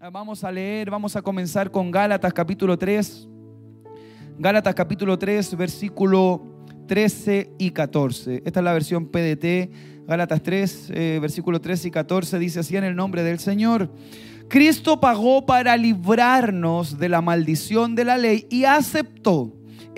Vamos a leer, vamos a comenzar con Gálatas capítulo 3. Gálatas capítulo 3, versículo 13 y 14. Esta es la versión PDT. Gálatas 3, eh, versículo 13 y 14 dice así en el nombre del Señor. Cristo pagó para librarnos de la maldición de la ley y aceptó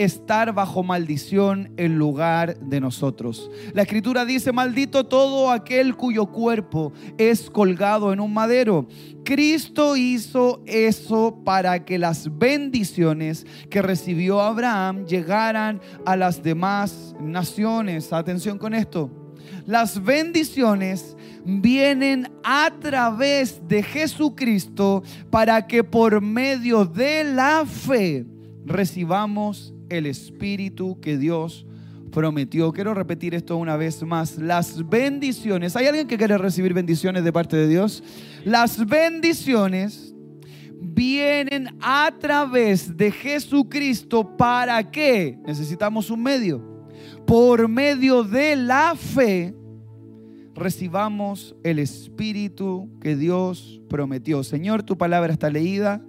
estar bajo maldición en lugar de nosotros. La escritura dice, maldito todo aquel cuyo cuerpo es colgado en un madero. Cristo hizo eso para que las bendiciones que recibió Abraham llegaran a las demás naciones. Atención con esto. Las bendiciones vienen a través de Jesucristo para que por medio de la fe recibamos el Espíritu que Dios prometió. Quiero repetir esto una vez más. Las bendiciones. ¿Hay alguien que quiere recibir bendiciones de parte de Dios? Las bendiciones vienen a través de Jesucristo. ¿Para qué? Necesitamos un medio. Por medio de la fe recibamos el Espíritu que Dios prometió. Señor, tu palabra está leída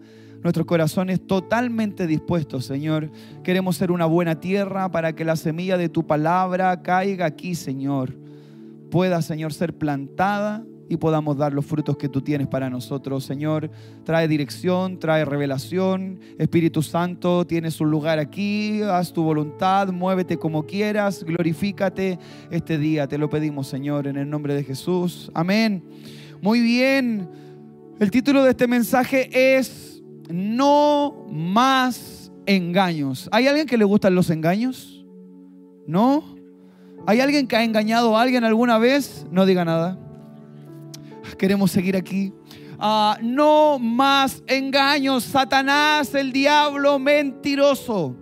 nuestros corazones totalmente dispuestos, Señor. Queremos ser una buena tierra para que la semilla de tu palabra caiga aquí, Señor. Pueda, Señor, ser plantada y podamos dar los frutos que tú tienes para nosotros, Señor. Trae dirección, trae revelación. Espíritu Santo, tienes un lugar aquí, haz tu voluntad, muévete como quieras, glorifícate este día. Te lo pedimos, Señor, en el nombre de Jesús. Amén. Muy bien. El título de este mensaje es no más engaños. ¿Hay alguien que le gustan los engaños? ¿No? ¿Hay alguien que ha engañado a alguien alguna vez? No diga nada. Queremos seguir aquí. Ah, no más engaños. Satanás, el diablo mentiroso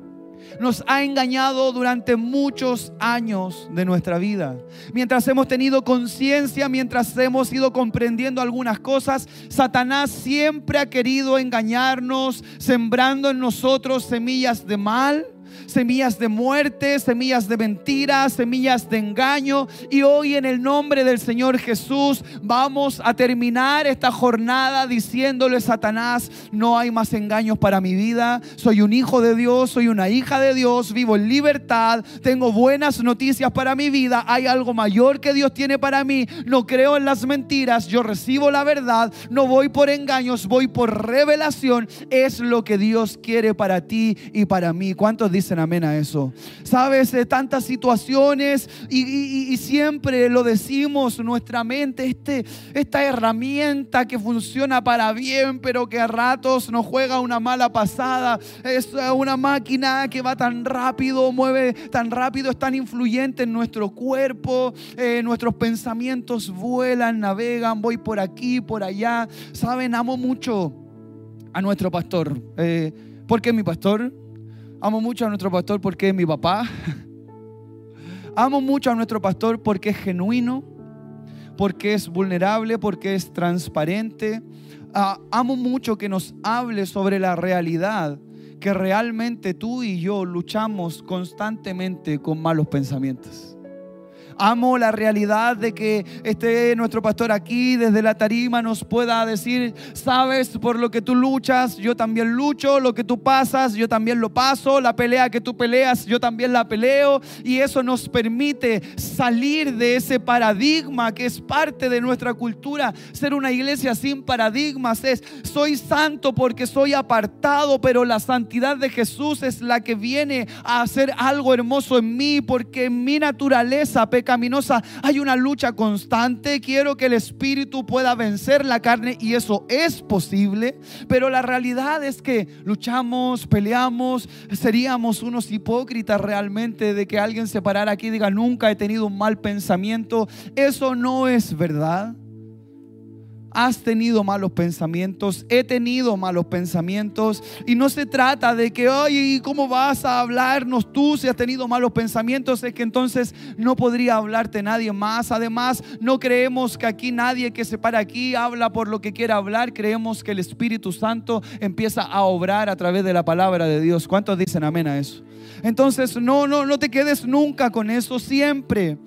nos ha engañado durante muchos años de nuestra vida. Mientras hemos tenido conciencia, mientras hemos ido comprendiendo algunas cosas, Satanás siempre ha querido engañarnos, sembrando en nosotros semillas de mal semillas de muerte, semillas de mentiras, semillas de engaño. Y hoy en el nombre del Señor Jesús vamos a terminar esta jornada diciéndole Satanás, no hay más engaños para mi vida. Soy un hijo de Dios, soy una hija de Dios, vivo en libertad, tengo buenas noticias para mi vida. Hay algo mayor que Dios tiene para mí. No creo en las mentiras, yo recibo la verdad, no voy por engaños, voy por revelación. Es lo que Dios quiere para ti y para mí. ¿Cuántos dicen amén a eso. Sabes, de tantas situaciones y, siempre lo decimos, nuestra mente, este, esta herramienta que funciona para bien, pero que a ratos nos juega una mala pasada. Es una máquina que va tan rápido, mueve tan rápido, es tan influyente en nuestro cuerpo. Eh, nuestros pensamientos vuelan, navegan, voy por aquí, por allá. Saben, amo mucho a nuestro pastor. Eh, ¿Por qué mi pastor? Amo mucho a nuestro pastor porque es mi papá. Amo mucho a nuestro pastor porque es genuino, porque es vulnerable, porque es transparente. Ah, amo mucho que nos hable sobre la realidad que realmente tú y yo luchamos constantemente con malos pensamientos. Amo la realidad de que esté nuestro pastor aquí desde la tarima nos pueda decir, sabes, por lo que tú luchas, yo también lucho, lo que tú pasas, yo también lo paso, la pelea que tú peleas, yo también la peleo. Y eso nos permite salir de ese paradigma que es parte de nuestra cultura. Ser una iglesia sin paradigmas es, soy santo porque soy apartado, pero la santidad de Jesús es la que viene a hacer algo hermoso en mí, porque en mi naturaleza peca hay una lucha constante. Quiero que el Espíritu pueda vencer la carne y eso es posible. Pero la realidad es que luchamos, peleamos, seríamos unos hipócritas realmente de que alguien se parara aquí y diga, nunca he tenido un mal pensamiento. Eso no es verdad. Has tenido malos pensamientos, he tenido malos pensamientos y no se trata de que, oye, ¿cómo vas a hablarnos tú si has tenido malos pensamientos? Es que entonces no podría hablarte nadie más. Además, no creemos que aquí nadie que se para aquí habla por lo que quiera hablar. Creemos que el Espíritu Santo empieza a obrar a través de la palabra de Dios. ¿Cuántos dicen amén a eso? Entonces, no, no, no te quedes nunca con eso, siempre.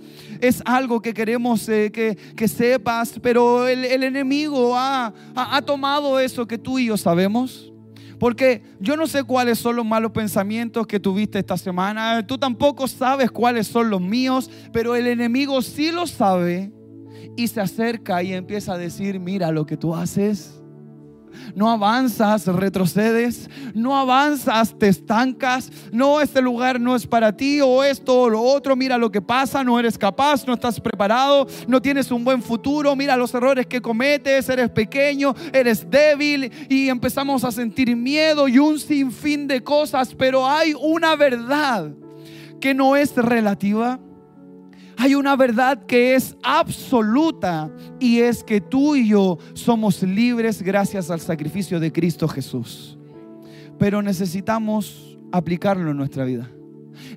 Es algo que queremos eh, que, sepas, pero el, enemigo ha, ha tomado eso que tú y yo sabemos. Porque yo no sé cuáles son los malos pensamientos que tuviste esta semana. Tú tampoco sabes cuáles son los míos, pero el enemigo sí lo sabe y se acerca y empieza a decir, mira lo que tú haces no avanzas, retrocedes, no avanzas, te estancas, no, este lugar no es para ti o esto o lo otro, mira lo que pasa, no eres capaz, no estás preparado, no tienes un buen futuro, mira los errores que cometes, eres pequeño, eres débil y empezamos a sentir miedo y un sinfín de cosas, pero hay una verdad que no es relativa hay una verdad que es absoluta y es que tú y yo somos libres gracias al sacrificio de Cristo Jesús. Pero necesitamos aplicarlo en nuestra vida.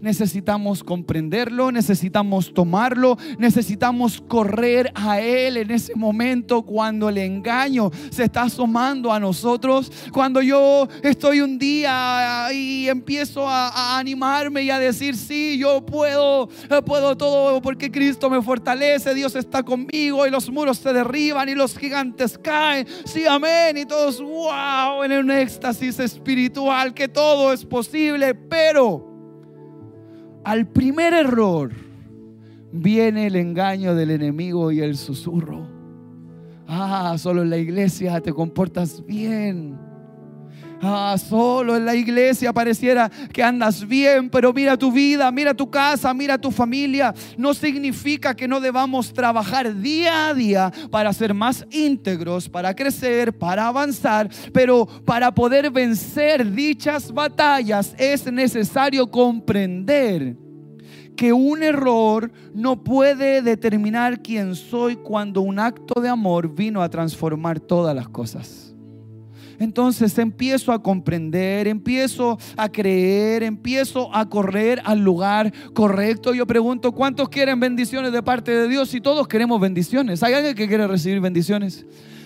Necesitamos comprenderlo, necesitamos tomarlo, necesitamos correr a Él en ese momento cuando el engaño se está asomando a nosotros. Cuando yo estoy un día y empiezo a, animarme y a decir, sí, yo puedo, puedo todo porque Cristo me fortalece, Dios está conmigo y los muros se derriban y los gigantes caen. Sí, amén. Y todos, wow, en un éxtasis espiritual que todo es posible, pero al primer error viene el engaño del enemigo y el susurro. Ah, solo en la iglesia te comportas bien. Ah, solo en la iglesia pareciera que andas bien, pero mira tu vida, mira tu casa, mira tu familia. No significa que no debamos trabajar día a día para ser más íntegros, para crecer, para avanzar, pero para poder vencer dichas batallas es necesario comprender que un error no puede determinar quién soy cuando un acto de amor vino a transformar todas las cosas. Entonces empiezo a comprender, empiezo a creer, empiezo a correr al lugar correcto. Yo pregunto, ¿cuántos quieren bendiciones de parte de Dios? Si todos queremos bendiciones. ¿Hay alguien que quiere recibir bendiciones?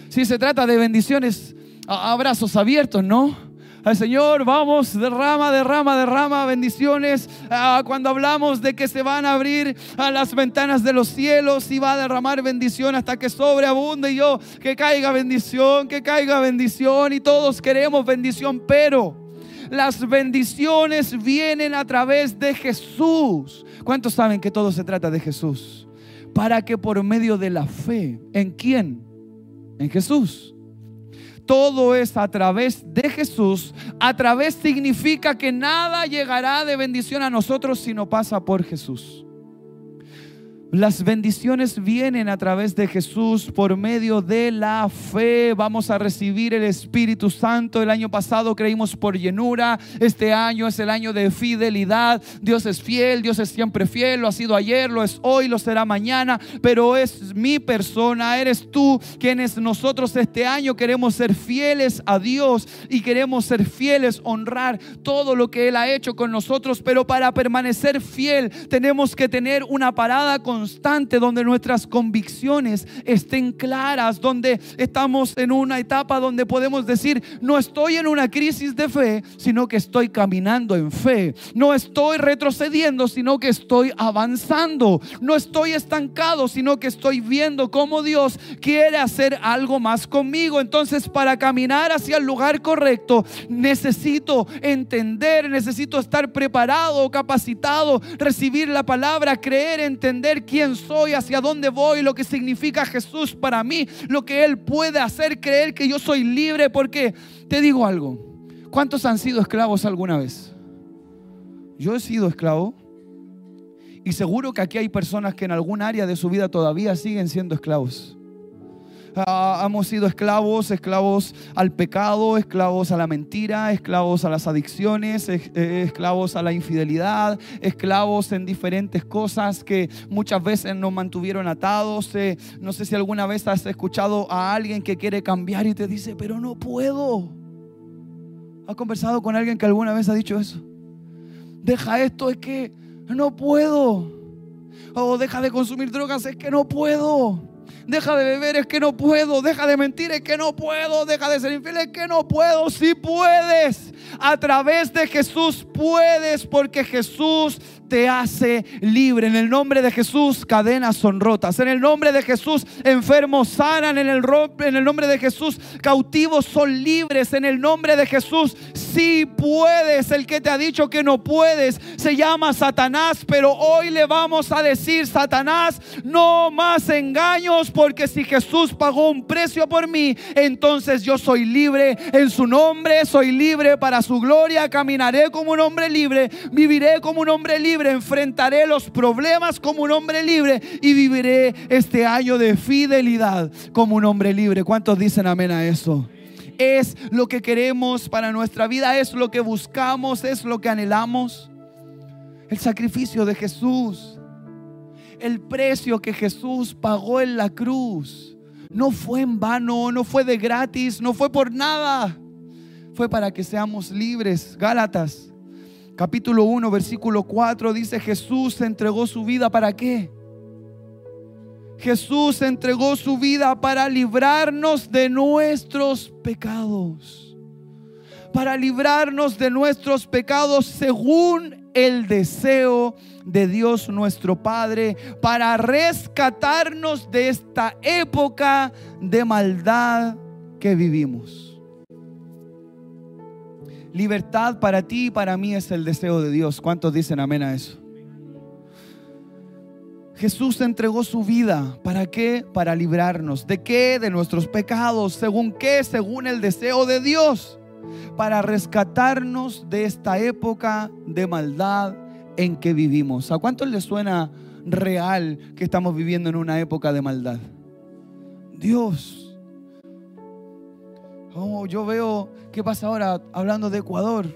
Si se trata de bendiciones, abrazos abiertos, ¿no? Al Señor, vamos, derrama, derrama, derrama bendiciones. Ah, cuando hablamos de que se van a abrir a las ventanas de los cielos y va a derramar bendición hasta que sobreabunde y yo, que caiga bendición, que caiga bendición y todos queremos bendición, pero las bendiciones vienen a través de Jesús. ¿Cuántos saben que todo se trata de Jesús? Para que por medio de la fe, ¿en quién? En Jesús todo es a través de Jesús. A través significa que nada llegará de bendición a nosotros si no pasa por Jesús. Las bendiciones vienen a través de Jesús por medio de la fe. Vamos a recibir el Espíritu Santo. El año pasado creímos por llenura. Este año es el año de fidelidad. Dios es fiel, Dios es siempre fiel. Lo ha sido ayer, lo es hoy, lo será mañana. Pero es mi persona, eres tú quienes nosotros este año queremos ser fieles a Dios y queremos ser fieles, honrar todo lo que Él ha hecho con nosotros. Pero para permanecer fiel tenemos que tener una parada con donde nuestras convicciones estén claras, donde estamos en una etapa donde podemos decir, no estoy en una crisis de fe, sino que estoy caminando en fe. No estoy retrocediendo, sino que estoy avanzando. No estoy estancado, sino que estoy viendo cómo Dios quiere hacer algo más conmigo. Entonces, para caminar hacia el lugar correcto, necesito entender, necesito estar preparado, capacitado, recibir la palabra, creer, entender quién soy, hacia dónde voy, lo que significa Jesús para mí, lo que Él puede hacer creer que yo soy libre, porque te digo algo, ¿cuántos han sido esclavos alguna vez? Yo he sido esclavo y seguro que aquí hay personas que en algún área de su vida todavía siguen siendo esclavos. Ah, hemos sido esclavos, esclavos al pecado, esclavos a la mentira, esclavos a las adicciones, eh, esclavos a la infidelidad, esclavos en diferentes cosas que muchas veces nos mantuvieron atados. Eh, no sé si alguna vez has escuchado a alguien que quiere cambiar y te dice, pero no puedo. ¿Has conversado con alguien que alguna vez ha dicho eso? Deja esto, es que no puedo. O deja de consumir drogas, es que no puedo. Deja de beber, es que no puedo. Deja de mentir, es que no puedo. Deja de ser infiel, es que no puedo. Si puedes. A través de Jesús puedes porque Jesús te hace libre. En el nombre de Jesús, cadenas son rotas. En el nombre de Jesús, enfermos sanan. En el, en el nombre de Jesús, cautivos son libres. En el nombre de Jesús, sí puedes. El que te ha dicho que no puedes se llama Satanás. Pero hoy le vamos a decir, Satanás, no más engaños. Porque si Jesús pagó un precio por mí, entonces yo soy libre en su nombre. Soy libre para su gloria. Caminaré como un hombre libre. Viviré como un hombre libre enfrentaré los problemas como un hombre libre y viviré este año de fidelidad como un hombre libre. ¿Cuántos dicen amén a eso? Es lo que queremos para nuestra vida, es lo que buscamos, es lo que anhelamos. El sacrificio de Jesús, el precio que Jesús pagó en la cruz, no fue en vano, no fue de gratis, no fue por nada. Fue para que seamos libres. Gálatas capítulo 1, versículo 4 dice, Jesús entregó su vida para qué? Jesús entregó su vida para librarnos de nuestros pecados. Para librarnos de nuestros pecados según el deseo de Dios nuestro Padre. Para rescatarnos de esta época de maldad que vivimos. Libertad para ti y para mí es el deseo de Dios. ¿Cuántos dicen amén a eso? Jesús entregó su vida. ¿Para qué? Para librarnos. ¿De qué? De nuestros pecados. ¿Según qué? Según el deseo de Dios. Para rescatarnos de esta época de maldad en que vivimos. ¿A cuántos les suena real que estamos viviendo en una época de maldad? Dios Oh, yo veo qué pasa ahora hablando de Ecuador.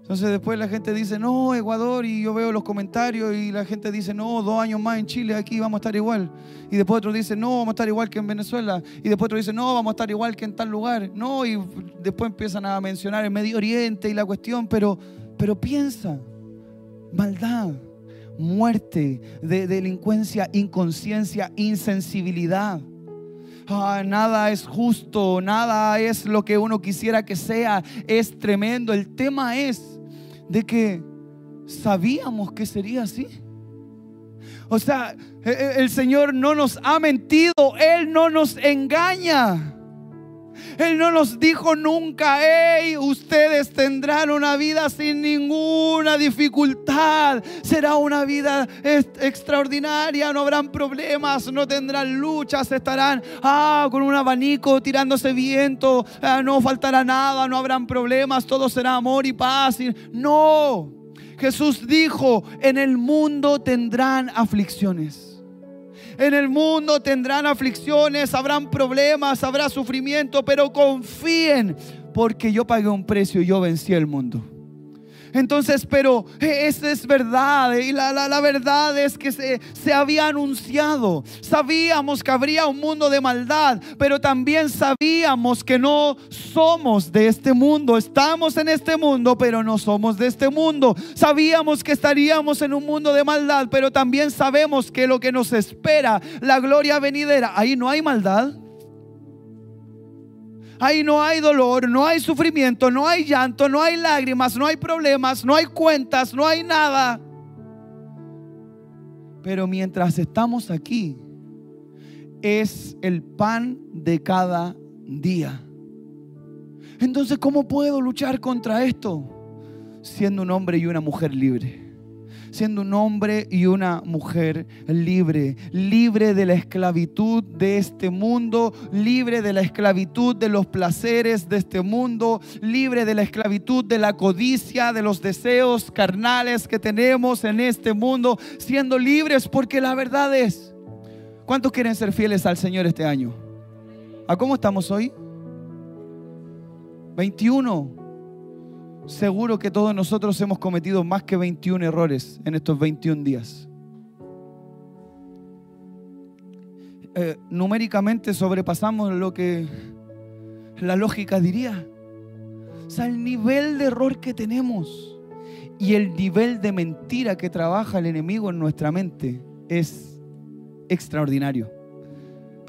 Entonces después la gente dice, no, Ecuador, y yo veo los comentarios y la gente dice, no, dos años más en Chile, aquí vamos a estar igual. Y después otro dice, no, vamos a estar igual que en Venezuela. Y después otro dice, no, vamos a estar igual que en tal lugar. No, y después empiezan a mencionar el Medio Oriente y la cuestión, pero, pero piensa, maldad, muerte, de delincuencia, inconsciencia, insensibilidad nada es justo, nada es lo que uno quisiera que sea, es tremendo. El tema es de que sabíamos que sería así. O sea, e, e, el Señor no nos ha mentido, Él no nos engaña. Él no nos dijo nunca, hey, ustedes tendrán una vida sin ninguna dificultad. Será una vida extraordinaria, no habrán problemas, no tendrán luchas, estarán ah, con un abanico tirándose viento, ah, no faltará nada, no habrán problemas, todo será amor y paz. No, Jesús dijo, en el mundo tendrán aflicciones. En el mundo tendrán aflicciones, habrán problemas, habrá sufrimiento, pero confíen porque yo pagué un precio y yo vencí el mundo. Entonces, pero esa es verdad. Y la, la, verdad es que se, se, había anunciado. Sabíamos que habría un mundo de maldad, pero también sabíamos que no somos de este mundo. Estamos en este mundo, pero no somos de este mundo. Sabíamos que estaríamos en un mundo de maldad, pero también sabemos que lo que nos espera, la gloria venidera, ahí no hay maldad. Ahí no hay dolor, no hay sufrimiento, no hay llanto, no hay lágrimas, no hay problemas, no hay cuentas, no hay nada. Pero mientras estamos aquí, es el pan de cada día. Entonces, ¿cómo puedo luchar contra esto? Siendo un hombre y una mujer libre siendo un hombre y una mujer libre, libre de la esclavitud de este mundo, libre de la esclavitud de los placeres de este mundo, libre de la esclavitud de la codicia, de los deseos carnales que tenemos en este mundo, siendo libres porque la verdad es, ¿cuántos quieren ser fieles al Señor este año? ¿A cómo estamos hoy? 21 seguro que todos nosotros hemos cometido más que 21 errores en estos 21 días. Eh, numéricamente sobrepasamos lo que la lógica diría. O sea, el nivel de error que tenemos y el nivel de mentira que trabaja el enemigo en nuestra mente es extraordinario.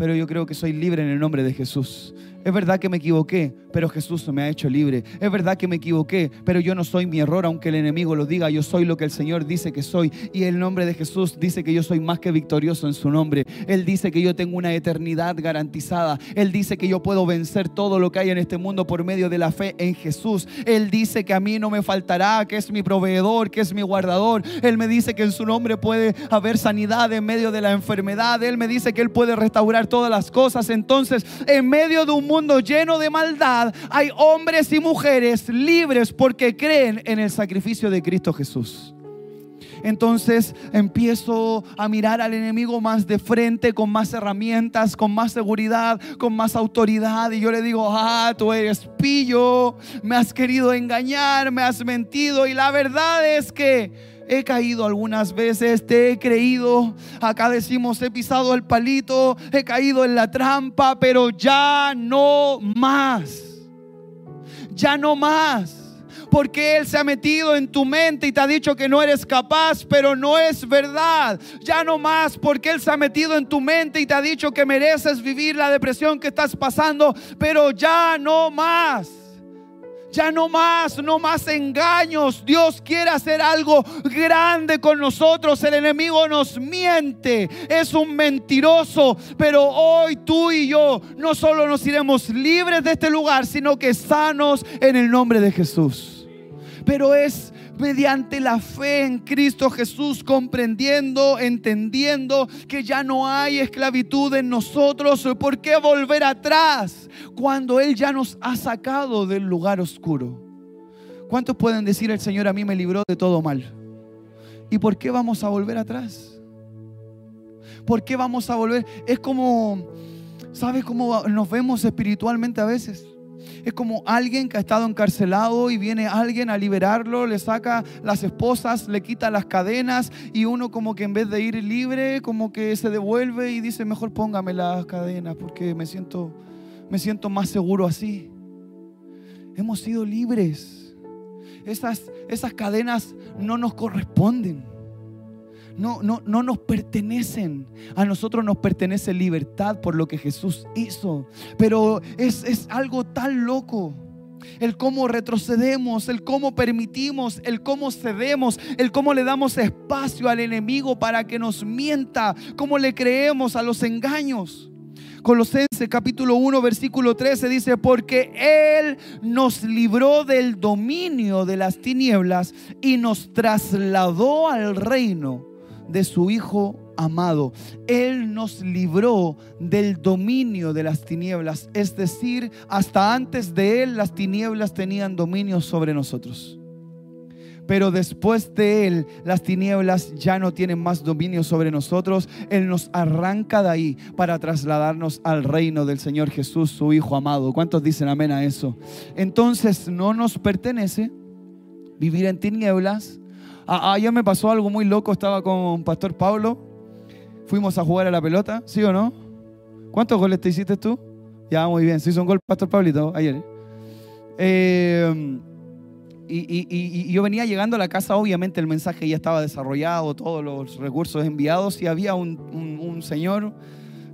Pero yo creo que soy libre en el nombre de Jesús. Es verdad que me equivoqué, pero Jesús me ha hecho libre. Es verdad que me equivoqué, pero yo no soy mi error, aunque el enemigo lo diga. Yo soy lo que el Señor dice que soy. Y el nombre de Jesús dice que yo soy más que victorioso en su nombre. Él dice que yo tengo una eternidad garantizada. Él dice que yo puedo vencer todo lo que hay en este mundo por medio de la fe en Jesús. Él dice que a mí no me faltará, que es mi proveedor, que es mi guardador. Él me dice que en su nombre puede haber sanidad en medio de la enfermedad. Él me dice que Él puede restaurar todas las cosas. Entonces, en medio de un mundo lleno de maldad, hay hombres y mujeres libres porque creen en el sacrificio de Cristo Jesús. Entonces empiezo a mirar al enemigo más de frente, con más herramientas, con más seguridad, con más autoridad. Y yo le digo, ah, tú eres pillo, me has querido engañar, me has mentido. Y la verdad es que he caído algunas veces, te he creído, acá decimos, he pisado el palito, he caído en la trampa, pero ya no más. Ya no más porque Él se ha metido en tu mente y te ha dicho que no eres capaz, pero no es verdad. Ya no más, porque Él se ha metido en tu mente y te ha dicho que mereces vivir la depresión que estás pasando, pero ya no más. Ya no más, no más engaños. Dios quiere hacer algo grande con nosotros. El enemigo nos miente, es un mentiroso. Pero hoy tú y yo no solo nos iremos libres de este lugar, sino que sanos en el nombre de Jesús. Pero es mediante la fe en Cristo Jesús, comprendiendo, entendiendo que ya no hay esclavitud en nosotros. ¿Por qué volver atrás cuando Él ya nos ha sacado del lugar oscuro? ¿Cuántos pueden decir el Señor a mí me libró de todo mal? ¿Y por qué vamos a volver atrás? ¿Por qué vamos a volver? Es como, ¿sabes cómo nos vemos espiritualmente a veces? Es como alguien que ha estado encarcelado y viene alguien a liberarlo, le saca las esposas, le quita las cadenas y uno como que en vez de ir libre, como que se devuelve y dice, mejor póngame las cadenas porque me siento, me siento más seguro así. Hemos sido libres. Esas, esas cadenas no nos corresponden no, no, no nos pertenecen. A nosotros nos pertenece libertad por lo que Jesús hizo. Pero es, es algo tan loco el cómo retrocedemos, el cómo permitimos, el cómo cedemos, el cómo le damos espacio al enemigo para que nos mienta, cómo le creemos a los engaños. Colosenses capítulo 1 versículo 13 dice, porque Él nos libró del dominio de las tinieblas y nos trasladó al reino de su Hijo amado. Él nos libró del dominio de las tinieblas. Es decir, hasta antes de Él las tinieblas tenían dominio sobre nosotros. Pero después de Él, las tinieblas ya no tienen más dominio sobre nosotros. Él nos arranca de ahí para trasladarnos al reino del Señor Jesús, su Hijo amado. ¿Cuántos dicen amén a eso? Entonces no nos pertenece vivir en tinieblas, ayer me pasó algo muy loco, estaba con Pastor Pablo, fuimos a jugar a la pelota, ¿sí o no? ¿Cuántos goles te hiciste tú? Ya, muy bien, se hizo un gol Pastor Pablito ayer. Eh, y, yo venía llegando a la casa, obviamente el mensaje ya estaba desarrollado, todos los recursos enviados, y había un señor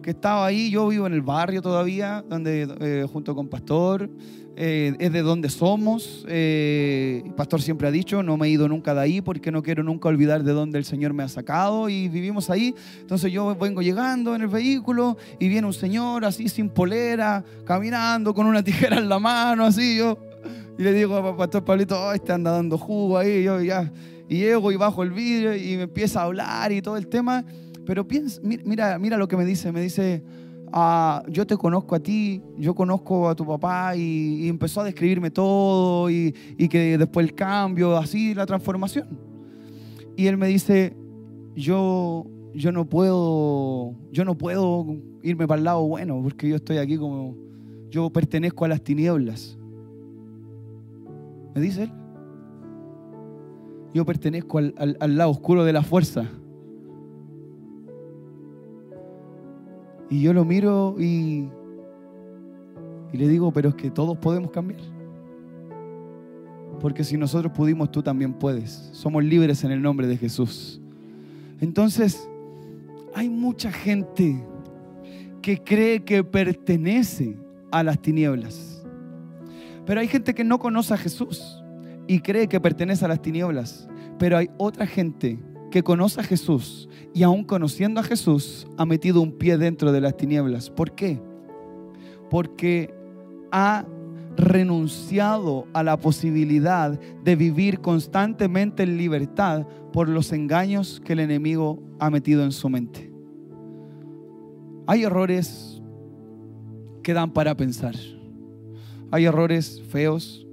que estaba ahí, yo vivo en el barrio todavía, donde, eh, junto con Pastor, eh, es de donde somos. Eh, Pastor siempre ha dicho, no me he ido nunca de ahí porque no quiero nunca olvidar de dónde el Señor me ha sacado y vivimos ahí. Entonces yo vengo llegando en el vehículo y viene un señor así sin polera, caminando con una tijera en la mano, así yo. Y le digo a Pastor Pablito, oh, este anda dando jugo ahí, yo ya. Y llego y bajo el vidrio y me empieza a hablar y todo el tema. Pero piensa, mira, mira lo que me dice. Me dice, ah, yo te conozco a ti, yo conozco a tu papá y, empezó a describirme todo y, que después el cambio, así la transformación. Y él me dice, yo, yo no puedo, yo no puedo irme para el lado bueno porque yo estoy aquí como, yo pertenezco a las tinieblas. ¿Me dice él? Yo pertenezco al lado oscuro de la fuerza. Y yo lo miro y, y le digo, pero es que todos podemos cambiar. Porque si nosotros pudimos, tú también puedes. Somos libres en el nombre de Jesús. Entonces, hay mucha gente que cree que pertenece a las tinieblas. Pero hay gente que no conoce a Jesús y cree que pertenece a las tinieblas. Pero hay otra gente que conoce a Jesús y aún conociendo a Jesús ha metido un pie dentro de las tinieblas. ¿Por qué? Porque ha renunciado a la posibilidad de vivir constantemente en libertad por los engaños que el enemigo ha metido en su mente. Hay errores que dan para pensar. Hay errores feos,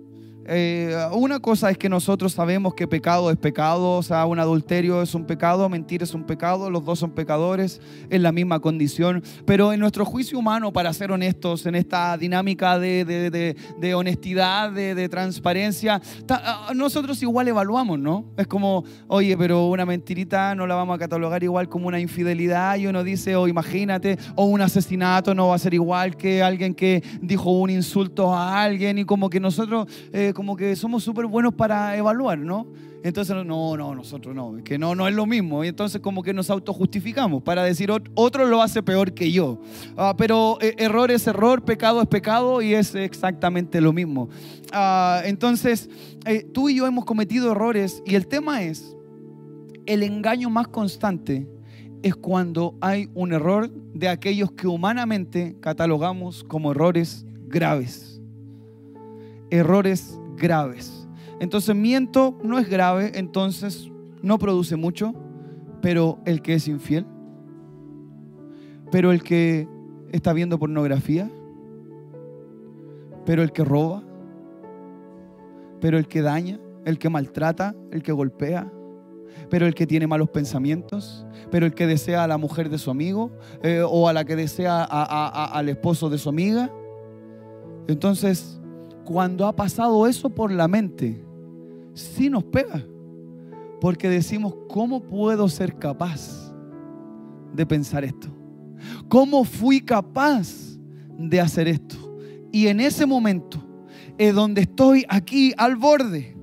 eh, una cosa es que nosotros sabemos que pecado es pecado, o sea, un adulterio es un pecado, mentir es un pecado, los dos son pecadores en la misma condición, pero en nuestro juicio humano, para ser honestos, en esta dinámica de, honestidad, de, transparencia, ah, nosotros igual evaluamos, ¿no? Es como, oye, pero una mentirita no la vamos a catalogar igual como una infidelidad y uno dice, o oh, imagínate, o un asesinato no va a ser igual que alguien que dijo un insulto a alguien y como que nosotros... Eh, como que somos súper buenos para evaluar, ¿no? Entonces, no, no, nosotros no, que no, no es lo mismo. Y entonces como que nos autojustificamos para decir, otro lo hace peor que yo. Ah, pero eh, error es error, pecado es pecado y es exactamente lo mismo. Ah, entonces, eh, tú y yo hemos cometido errores y el tema es, el engaño más constante es cuando hay un error de aquellos que humanamente catalogamos como errores graves. Errores graves. Entonces miento no es grave, entonces no produce mucho, pero el que es infiel, pero el que está viendo pornografía, pero el que roba, pero el que daña, el que maltrata, el que golpea, pero el que tiene malos pensamientos, pero el que desea a la mujer de su amigo eh, o a la que desea al esposo de su amiga. Entonces, cuando ha pasado eso por la mente, sí nos pega. Porque decimos, ¿cómo puedo ser capaz de pensar esto? ¿Cómo fui capaz de hacer esto? Y en ese momento es donde estoy aquí al borde,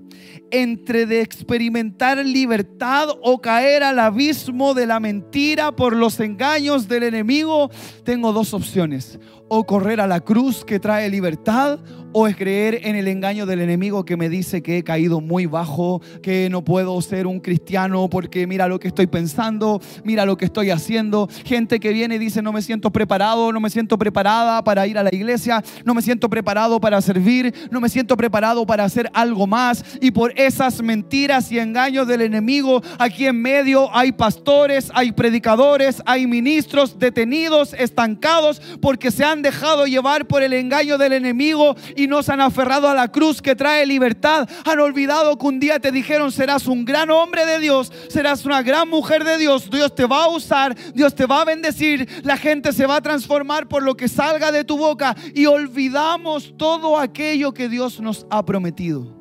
entre de experimentar libertad o caer al abismo de la mentira por los engaños del enemigo, tengo dos opciones. O correr a la cruz que trae libertad o es creer en el engaño del enemigo que me dice que he caído muy bajo, que no puedo ser un cristiano porque mira lo que estoy pensando, mira lo que estoy haciendo. Gente que viene y dice no me siento preparado, no me siento preparada para ir a la iglesia, no me siento preparado para servir, no me siento preparado para hacer algo más. Y por esas mentiras y engaños del enemigo, aquí en medio hay pastores, hay predicadores, hay ministros detenidos, estancados, porque se han dejado llevar por el engaño del enemigo no se han aferrado a la cruz que trae libertad. Han olvidado que un día te dijeron serás un gran hombre de Dios, serás una gran mujer de Dios. Dios te va a usar, Dios te va a bendecir, la gente se va a transformar por lo que salga de tu boca y olvidamos todo aquello que Dios nos ha prometido.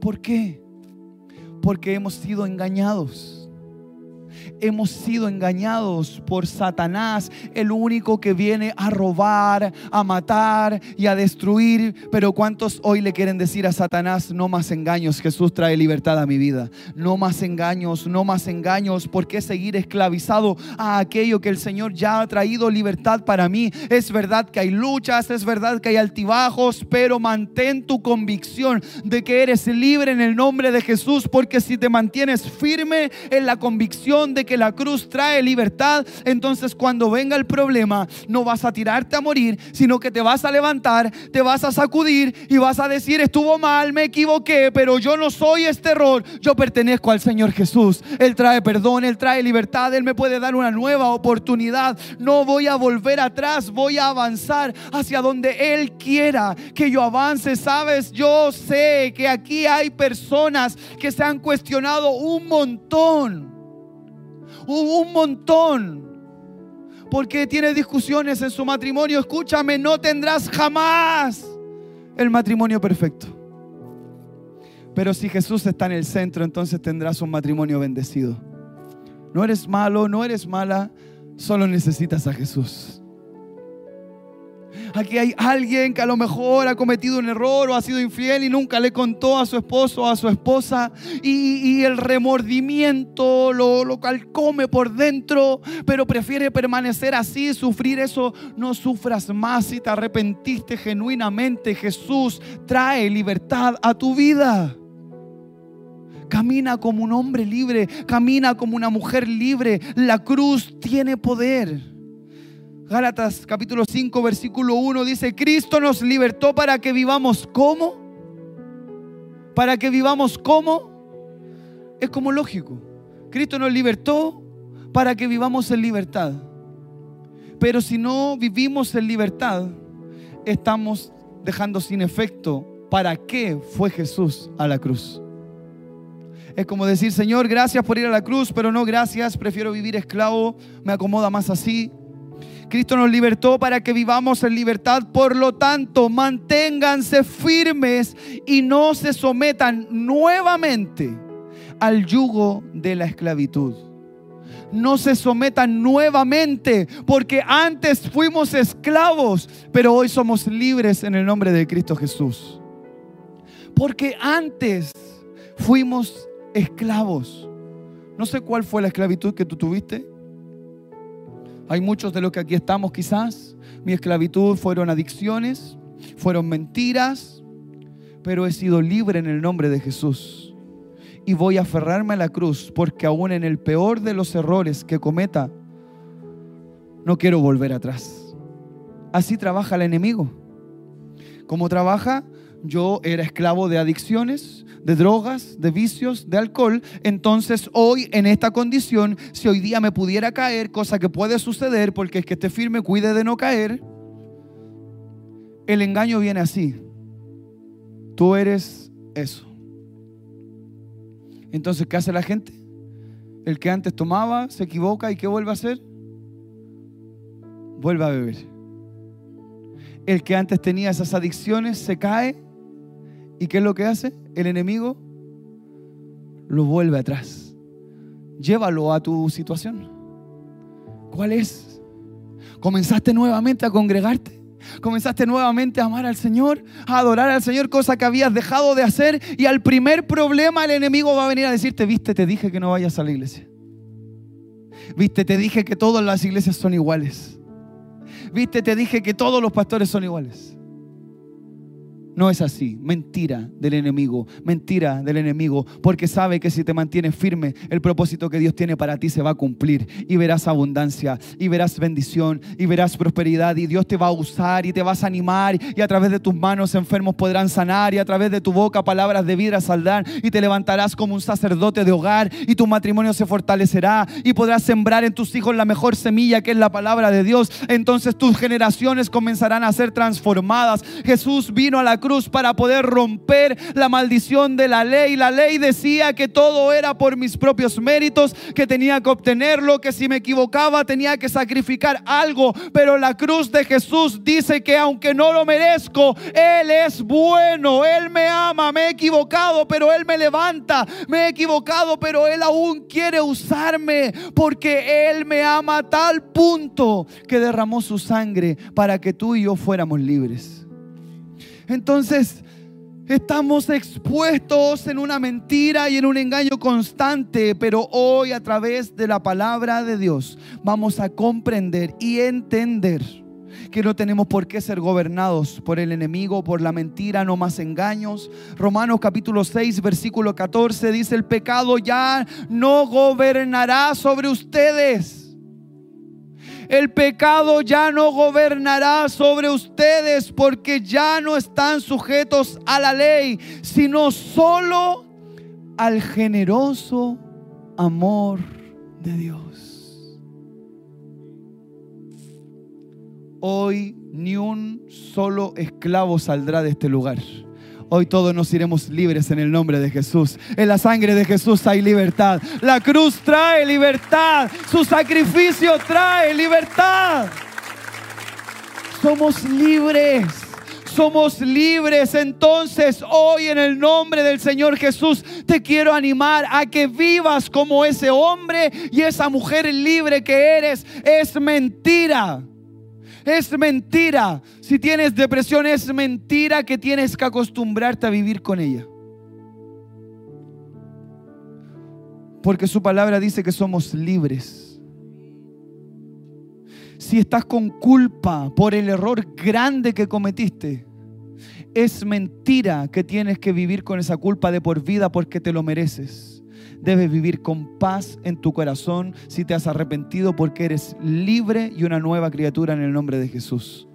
¿Por qué? Porque hemos sido engañados hemos sido engañados por Satanás, el único que viene a robar, a matar y a destruir. Pero ¿cuántos hoy le quieren decir a Satanás, no más engaños, Jesús trae libertad a mi vida? No más engaños, no más engaños. ¿Por qué seguir esclavizado a aquello que el Señor ya ha traído libertad para mí? Es verdad que hay luchas, es verdad que hay altibajos, pero mantén tu convicción de que eres libre en el nombre de Jesús, porque si te mantienes firme en la convicción de que la cruz trae libertad, entonces cuando venga el problema no vas a tirarte a morir, sino que te vas a levantar, te vas a sacudir y vas a decir, estuvo mal, me equivoqué, pero yo no soy este error, yo pertenezco al Señor Jesús. Él trae perdón, Él trae libertad, Él me puede dar una nueva oportunidad. No voy a volver atrás, voy a avanzar hacia donde Él quiera que yo avance. Sabes, yo sé que aquí hay personas que se han cuestionado un montón un montón. Porque tiene discusiones en su matrimonio. Escúchame, no tendrás jamás el matrimonio perfecto. Pero si Jesús está en el centro, entonces tendrás un matrimonio bendecido. No eres malo, no eres mala, solo necesitas a Jesús. Aquí hay alguien que a lo mejor ha cometido un error o ha sido infiel y nunca le contó a su esposo o a su esposa. Y, el remordimiento lo, lo calcome por dentro, pero prefiere permanecer así, sufrir eso. No sufras más si te arrepentiste genuinamente. Jesús trae libertad a tu vida. Camina como un hombre libre, camina como una mujer libre. La cruz tiene poder. Gálatas capítulo 5 versículo 1 dice, Cristo nos libertó para que vivamos como. Para que vivamos como. Es como lógico. Cristo nos libertó para que vivamos en libertad. Pero si no vivimos en libertad, estamos dejando sin efecto para qué fue Jesús a la cruz. Es como decir, Señor, gracias por ir a la cruz, pero no gracias, prefiero vivir esclavo, me acomoda más así. Cristo nos libertó para que vivamos en libertad. Por lo tanto, manténganse firmes y no se sometan nuevamente al yugo de la esclavitud. No se sometan nuevamente, porque antes fuimos esclavos, pero hoy somos libres en el nombre de Cristo Jesús. Porque antes fuimos esclavos. No sé cuál fue la esclavitud que tú tuviste. Hay muchos de los que aquí estamos quizás. Mi esclavitud fueron adicciones, fueron mentiras, pero he sido libre en el nombre de Jesús. Y voy a aferrarme a la cruz porque aún en el peor de los errores que cometa, no quiero volver atrás. Así trabaja el enemigo. ¿Cómo trabaja? Yo era esclavo de adicciones, de drogas, de vicios, de alcohol. Entonces hoy en esta condición, si hoy día me pudiera caer, cosa que puede suceder porque es que esté firme, cuide de no caer, el engaño viene así. Tú eres eso. Entonces, ¿qué hace la gente? El que antes tomaba se equivoca y ¿qué vuelve a hacer? Vuelve a beber. El que antes tenía esas adicciones se cae ¿Y qué es lo que hace? El enemigo lo vuelve atrás. Llévalo a tu situación. ¿Cuál es? ¿Comenzaste nuevamente a congregarte? Comenzaste nuevamente a amar al Señor, a adorar al Señor, cosa que habías dejado de hacer. Y al primer problema el enemigo va a venir a decirte, viste, te dije que no vayas a la iglesia. Viste, te dije que todas las iglesias son iguales. Viste, te dije que todos los pastores son iguales. No es así. Mentira del enemigo. Mentira del enemigo. Porque sabe que si te mantienes firme, el propósito que Dios tiene para ti se va a cumplir. Y verás abundancia. Y verás bendición. Y verás prosperidad. Y Dios te va a usar y te vas a animar. Y a través de tus manos enfermos podrán sanar. Y a través de tu boca palabras de vida saldrán. Y te levantarás como un sacerdote de hogar. Y tu matrimonio se fortalecerá. Y podrás sembrar en tus hijos la mejor semilla que es la palabra de Dios. Entonces tus generaciones comenzarán a ser transformadas. Jesús vino a la cruz para poder romper la maldición de la ley. La ley decía que todo era por mis propios méritos, que tenía que obtenerlo, que si me equivocaba tenía que sacrificar algo. Pero la cruz de Jesús dice que aunque no lo merezco, Él es bueno, Él me ama, me he equivocado, pero Él me levanta, me he equivocado, pero Él aún quiere usarme, porque Él me ama a tal punto que derramó su sangre para que tú y yo fuéramos libres. Entonces, Estamos expuestos en una mentira y en un engaño constante, pero hoy a través de la palabra de Dios vamos a comprender y entender que no tenemos por qué ser gobernados por el enemigo, por la mentira, no más engaños. Romanos capítulo 6, versículo 14 dice, el pecado ya no gobernará sobre ustedes el pecado ya no gobernará sobre ustedes porque ya no están sujetos a la ley, sino solo al generoso amor de Dios. Hoy ni un solo esclavo saldrá de este lugar. Hoy todos nos iremos libres en el nombre de Jesús. En la sangre de Jesús hay libertad. La cruz trae libertad. Su sacrificio trae libertad. Somos libres. Somos libres. Entonces hoy en el nombre del Señor Jesús te quiero animar a que vivas como ese hombre y esa mujer libre que eres. Es mentira Es mentira. Si tienes depresión, es mentira que tienes que acostumbrarte a vivir con ella. Porque su palabra dice que somos libres. Si estás con culpa por el error grande que cometiste, es mentira que tienes que vivir con esa culpa de por vida porque te lo mereces. Debes vivir con paz en tu corazón si te has arrepentido porque eres libre y una nueva criatura en el nombre de Jesús.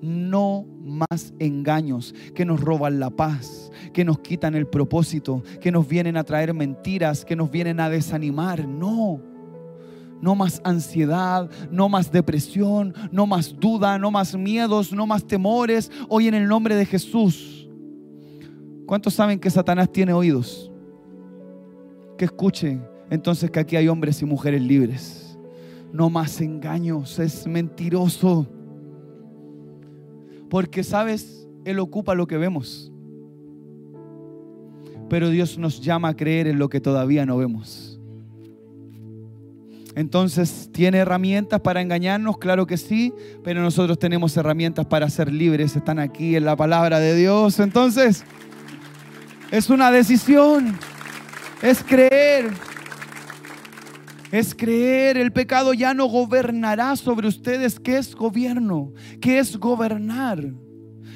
No más engaños que nos roban la paz, que nos quitan el propósito, que nos vienen a traer mentiras, que nos vienen a desanimar. No. No más ansiedad, no más depresión, no más duda, no más miedos, no más temores. Hoy en el nombre de Jesús. ¿Cuántos saben que Satanás tiene oídos? Que escuchen entonces que aquí hay hombres y mujeres libres. No más engaños, es mentiroso. Porque, ¿sabes? Él ocupa lo que vemos. Pero Dios nos llama a creer en lo que todavía no vemos. Entonces, ¿tiene herramientas para engañarnos? Claro que sí, pero nosotros tenemos herramientas para ser libres. Están aquí en la palabra de Dios. Entonces, es una decisión. Es creer. Es creer. El pecado ya no gobernará sobre ustedes. ¿Qué es gobierno? ¿Qué es gobernar?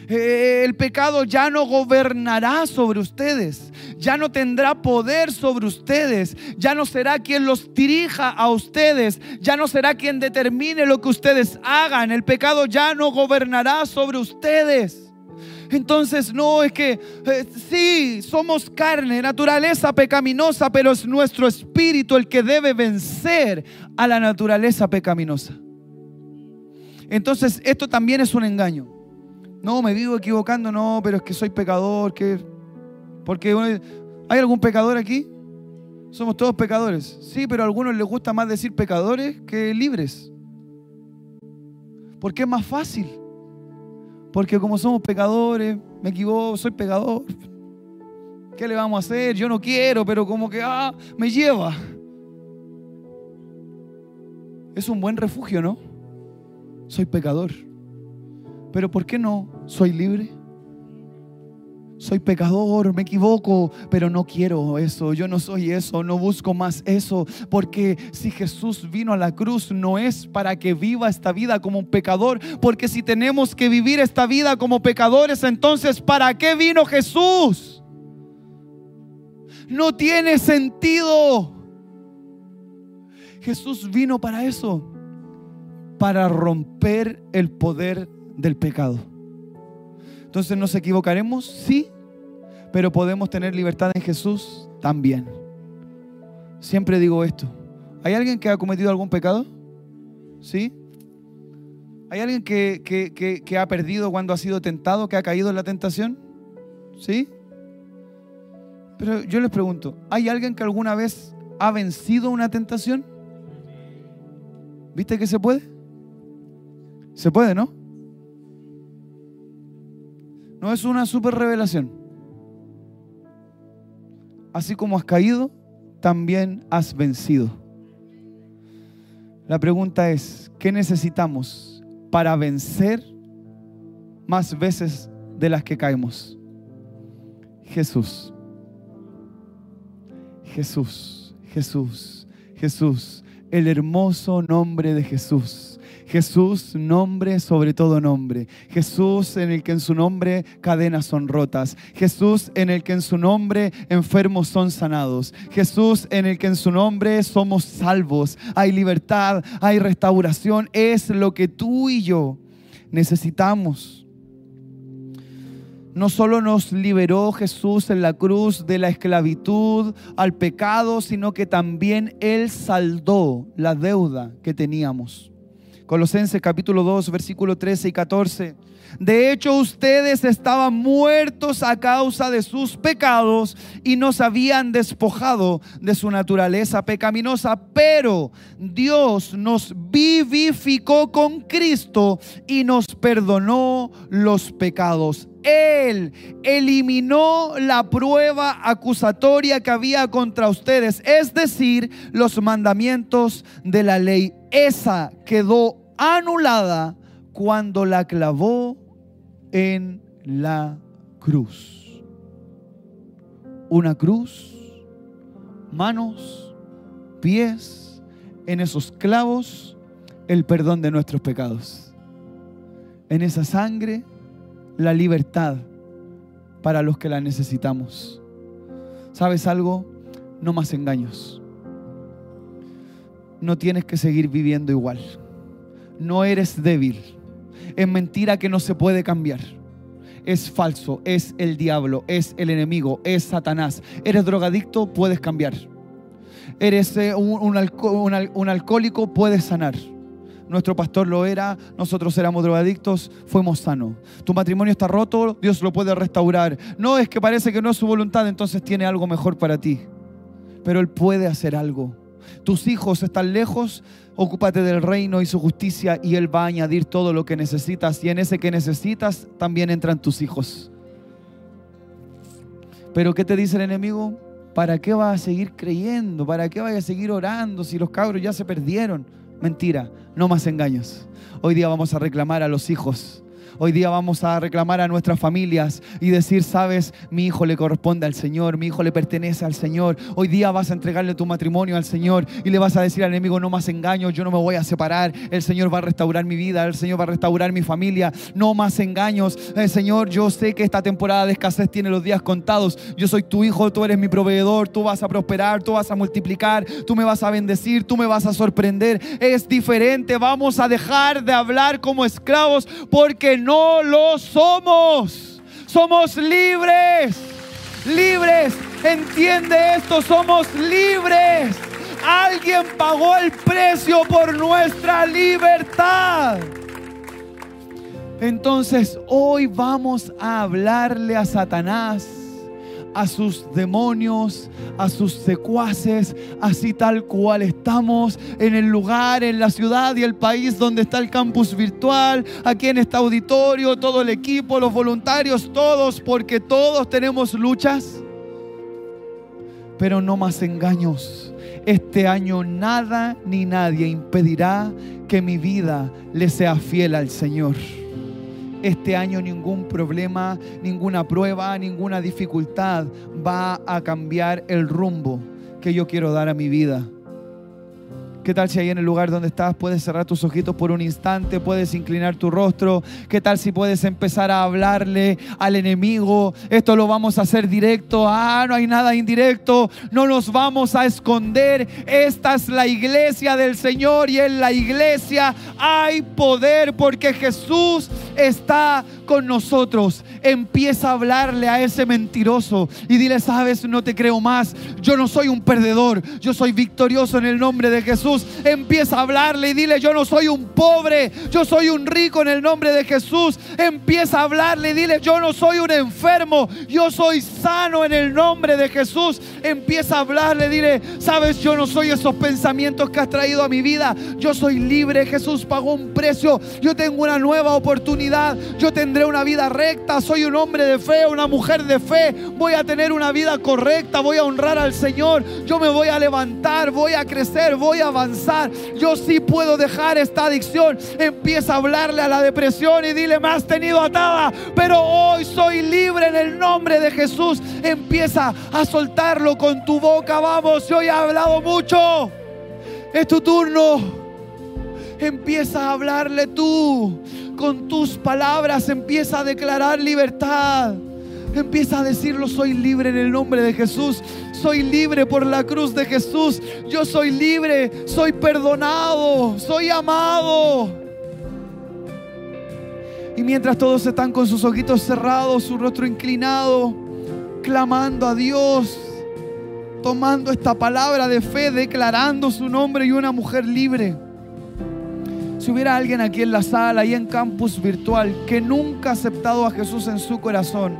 Eh, el pecado ya no gobernará sobre ustedes, ya no tendrá poder sobre ustedes, ya no será quien los dirija a ustedes, ya no será quien determine lo que ustedes hagan, el pecado ya no gobernará sobre ustedes. Entonces, no es que eh, sí, somos carne, naturaleza pecaminosa, pero es nuestro espíritu el que debe vencer a la naturaleza pecaminosa. Entonces, esto también es un engaño. No, me vivo equivocando, no, pero es que soy pecador, que porque ¿hay algún pecador aquí? Somos todos pecadores. Sí, pero a algunos les gusta más decir pecadores que libres. Porque es más fácil. Porque como somos pecadores, me equivoco, soy pecador. ¿Qué le vamos a hacer? Yo no quiero, pero como que ah, me lleva. Es un buen refugio, ¿no? Soy pecador. Pero ¿por qué no soy libre? Soy pecador, me equivoco, pero no quiero eso, yo no soy eso, no busco más eso, porque si Jesús vino a la cruz no es para que viva esta vida como un pecador, porque si tenemos que vivir esta vida como pecadores, entonces ¿para qué vino Jesús? No tiene sentido. Jesús vino para eso, para romper el poder del pecado. Entonces nos equivocaremos, sí, pero podemos tener libertad en Jesús también. Siempre digo esto. ¿Hay alguien que ha cometido algún pecado? ¿Sí? ¿Hay alguien que, que, ha perdido cuando ha sido tentado, que ha caído en la tentación? ¿Sí? Pero yo les pregunto, ¿hay alguien que alguna vez ha vencido una tentación? ¿Viste que se puede? Se puede, ¿no? No es una super revelación. Así como has caído, también has vencido. La pregunta es, ¿qué necesitamos para vencer más veces de las que caemos? Jesús. Jesús, Jesús, Jesús. El hermoso nombre de Jesús Jesús, nombre sobre todo nombre. Jesús en el que en su nombre cadenas son rotas. Jesús en el que en su nombre enfermos son sanados. Jesús en el que en su nombre somos salvos. Hay libertad, hay restauración. Es lo que tú y yo necesitamos. No solo nos liberó Jesús en la cruz de la esclavitud al pecado, sino que también Él saldó la deuda que teníamos. Colosenses capítulo 2, versículo 13 y 14. De hecho, ustedes estaban muertos a causa de sus pecados y nos habían despojado de su naturaleza pecaminosa, pero Dios nos vivificó con Cristo y nos perdonó los pecados. Él eliminó la prueba acusatoria que había contra ustedes, es decir, los mandamientos de la ley. Esa quedó anulada cuando la clavó en la cruz. Una cruz, manos, pies, en esos clavos, el perdón de nuestros pecados. En esa sangre, la libertad para los que la necesitamos. ¿Sabes algo? No más engaños. No tienes que seguir viviendo igual. No eres débil. Es mentira que no se puede cambiar. Es falso, es el diablo, es el enemigo, es Satanás. Eres drogadicto, puedes cambiar. Eres eh, un, un alcohólico, puedes sanar. Nuestro pastor lo era, nosotros éramos drogadictos, fuimos sanos. Tu matrimonio está roto, Dios lo puede restaurar. No es que parece que no es su voluntad, entonces tiene algo mejor para ti. Pero Él puede hacer algo. Tus hijos están lejos, ocúpate del reino y su justicia y Él va a añadir todo lo que necesitas. Y en ese que necesitas también entran tus hijos. Pero ¿qué te dice el enemigo? ¿Para qué vas a seguir creyendo? ¿Para qué vas a seguir orando si los cabros ya se perdieron? Mentira, no más engaños. Hoy día vamos a reclamar a los hijos Hoy día vamos a reclamar a nuestras familias y decir, sabes, mi hijo le corresponde al Señor, mi hijo le pertenece al Señor. Hoy día vas a entregarle tu matrimonio al Señor y le vas a decir al enemigo, no más engaños, yo no me voy a separar. El Señor va a restaurar mi vida, el Señor va a restaurar mi familia. No más engaños. El Señor, yo sé que esta temporada de escasez tiene los días contados. Yo soy tu hijo, tú eres mi proveedor, tú vas a prosperar, tú vas a multiplicar, tú me vas a bendecir, tú me vas a sorprender. Es diferente, vamos a dejar de hablar como esclavos porque no lo somos. Somos libres. Libres. Entiende esto, somos libres. Alguien pagó el precio por nuestra libertad. Entonces hoy vamos a hablarle a Satanás a sus demonios, a sus secuaces, así tal cual estamos en el lugar, en la ciudad y el país donde está el campus virtual, aquí en este auditorio, todo el equipo, los voluntarios, todos, porque todos tenemos luchas, pero no más engaños. Este año nada ni nadie impedirá que mi vida le sea fiel al Señor este año ningún problema, ninguna prueba, ninguna dificultad va a cambiar el rumbo que yo quiero dar a mi vida. ¿Qué tal si ahí en el lugar donde estás puedes cerrar tus ojitos por un instante, puedes inclinar tu rostro? ¿Qué tal si puedes empezar a hablarle al enemigo? Esto lo vamos a hacer directo. Ah, no hay nada indirecto. No nos vamos a esconder. Esta es la iglesia del Señor y en la iglesia hay poder porque Jesús está con nosotros. Empieza a hablarle a ese mentiroso y dile, sabes, no te creo más. Yo no soy un perdedor, yo soy victorioso en el nombre de Jesús. Empieza a hablarle y dile, yo no soy un pobre, yo soy un rico en el nombre de Jesús. Empieza a hablarle y dile, yo no soy un enfermo, yo soy sano en el nombre de Jesús. Empieza a hablarle, dile, sabes, yo no soy esos pensamientos que has traído a mi vida. Yo soy libre, Jesús pagó un precio, yo tengo una nueva oportunidad, yo tendré una vida recta, soy un hombre de fe, una mujer de fe, voy a tener una vida correcta, voy a honrar al Señor, yo me voy a levantar, voy a crecer, voy a avanzar yo sí puedo dejar esta adicción. Empieza a hablarle a la depresión y dile, me has tenido atada, pero hoy soy libre en el nombre de Jesús. Empieza a soltarlo con tu boca. Vamos, yo he hablado mucho. Es tu turno. Empieza a hablarle tú. Con tus palabras empieza a declarar libertad. Empieza a decirlo, soy libre en el nombre de Jesús soy libre por la cruz de Jesús. Yo soy libre, soy perdonado, soy amado. Y mientras todos están con sus ojitos cerrados, su rostro inclinado, clamando a Dios, tomando esta palabra de fe, declarando su nombre y una mujer libre. Si hubiera alguien aquí en la sala y en campus virtual que nunca ha aceptado a Jesús en su corazón,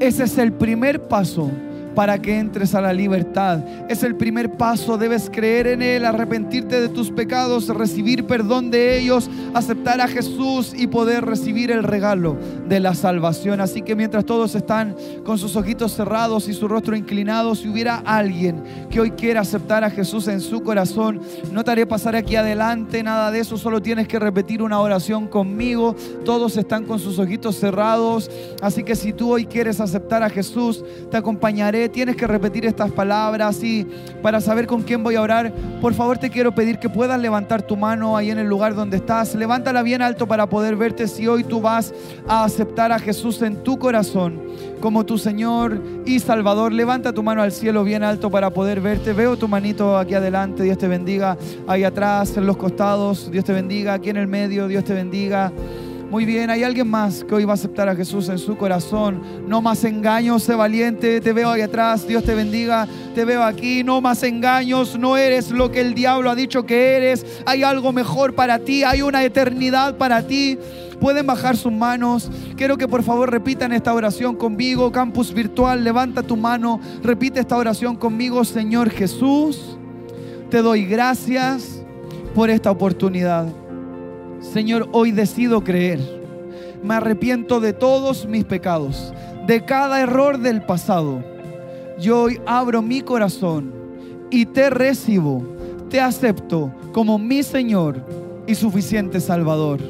ese es el primer paso para que entres a la libertad. Es el primer paso, debes creer en Él, arrepentirte de tus pecados, recibir perdón de ellos, aceptar a Jesús y poder recibir el regalo de la salvación. Así que mientras todos están con sus ojitos cerrados y su rostro inclinado, si hubiera alguien que hoy quiera aceptar a Jesús en su corazón, no te haré pasar aquí adelante, nada de eso, solo tienes que repetir una oración conmigo. Todos están con sus ojitos cerrados, así que si tú hoy quieres aceptar a Jesús, te acompañaré. Tienes que repetir estas palabras y para saber con quién voy a orar, por favor te quiero pedir que puedas levantar tu mano ahí en el lugar donde estás. Levántala bien alto para poder verte si hoy tú vas a aceptar a Jesús en tu corazón como tu Señor y Salvador. Levanta tu mano al cielo bien alto para poder verte. Veo tu manito aquí adelante. Dios te bendiga. Ahí atrás, en los costados. Dios te bendiga. Aquí en el medio. Dios te bendiga. Muy bien, hay alguien más que hoy va a aceptar a Jesús en su corazón. No más engaños, sé valiente. Te veo ahí atrás, Dios te bendiga. Te veo aquí, no más engaños. No eres lo que el diablo ha dicho que eres. Hay algo mejor para ti, hay una eternidad para ti. Pueden bajar sus manos. Quiero que por favor repitan esta oración conmigo. Campus virtual, levanta tu mano. Repite esta oración conmigo, Señor Jesús. Te doy gracias por esta oportunidad. Señor, hoy decido creer. Me arrepiento de todos mis pecados, de cada error del pasado. Yo hoy abro mi corazón y te recibo, te acepto como mi Señor y suficiente Salvador.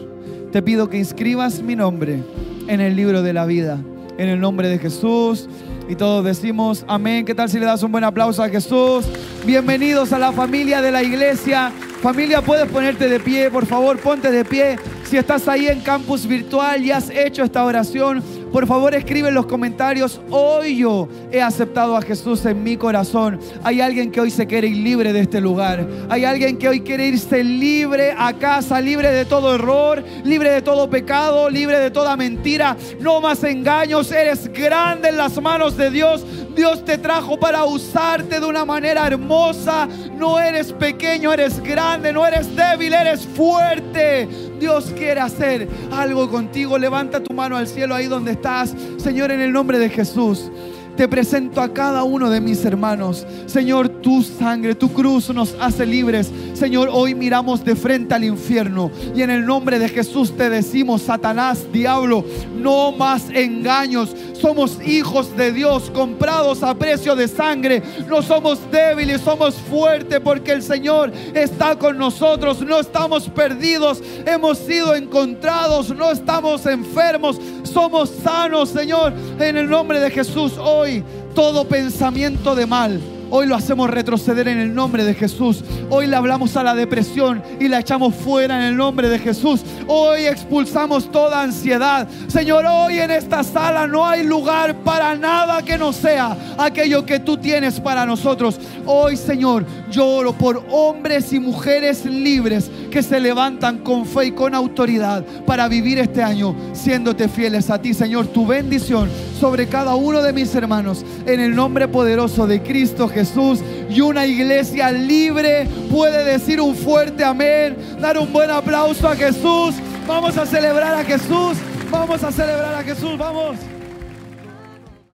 Te pido que inscribas mi nombre en el libro de la vida, en el nombre de Jesús. Y todos decimos amén. ¿Qué tal si le das un buen aplauso a Jesús? Bienvenidos a la familia de la iglesia. Familia, puedes ponerte de pie, por favor, ponte de pie. Si estás ahí en campus virtual y has hecho esta oración, por favor escribe en los comentarios, hoy yo he aceptado a Jesús en mi corazón. Hay alguien que hoy se quiere ir libre de este lugar. Hay alguien que hoy quiere irse libre a casa, libre de todo error, libre de todo pecado, libre de toda mentira. No más engaños, eres grande en las manos de Dios. Dios te trajo para usarte de una manera hermosa. No eres pequeño, eres grande, no eres débil, eres fuerte. Dios quiere hacer algo contigo. Levanta tu mano al cielo ahí donde estás. Señor, en el nombre de Jesús. Te presento a cada uno de mis hermanos. Señor, tu sangre, tu cruz nos hace libres. Señor, hoy miramos de frente al infierno. Y en el nombre de Jesús te decimos, Satanás, diablo, no más engaños. Somos hijos de Dios, comprados a precio de sangre. No somos débiles, somos fuertes porque el Señor está con nosotros. No estamos perdidos, hemos sido encontrados, no estamos enfermos, somos sanos, Señor. En el nombre de Jesús, hoy todo pensamiento de mal Hoy lo hacemos retroceder en el nombre de Jesús. Hoy le hablamos a la depresión y la echamos fuera en el nombre de Jesús. Hoy expulsamos toda ansiedad. Señor, hoy en esta sala no hay lugar para nada que no sea aquello que tú tienes para nosotros. Hoy, Señor, lloro por hombres y mujeres libres que se levantan con fe y con autoridad para vivir este año siéndote fieles a ti, Señor. Tu bendición sobre cada uno de mis hermanos en el nombre poderoso de Cristo Jesús. Jesús y una iglesia libre puede decir un fuerte amén, dar un buen aplauso a Jesús. Vamos a celebrar a Jesús, vamos a celebrar a Jesús, vamos.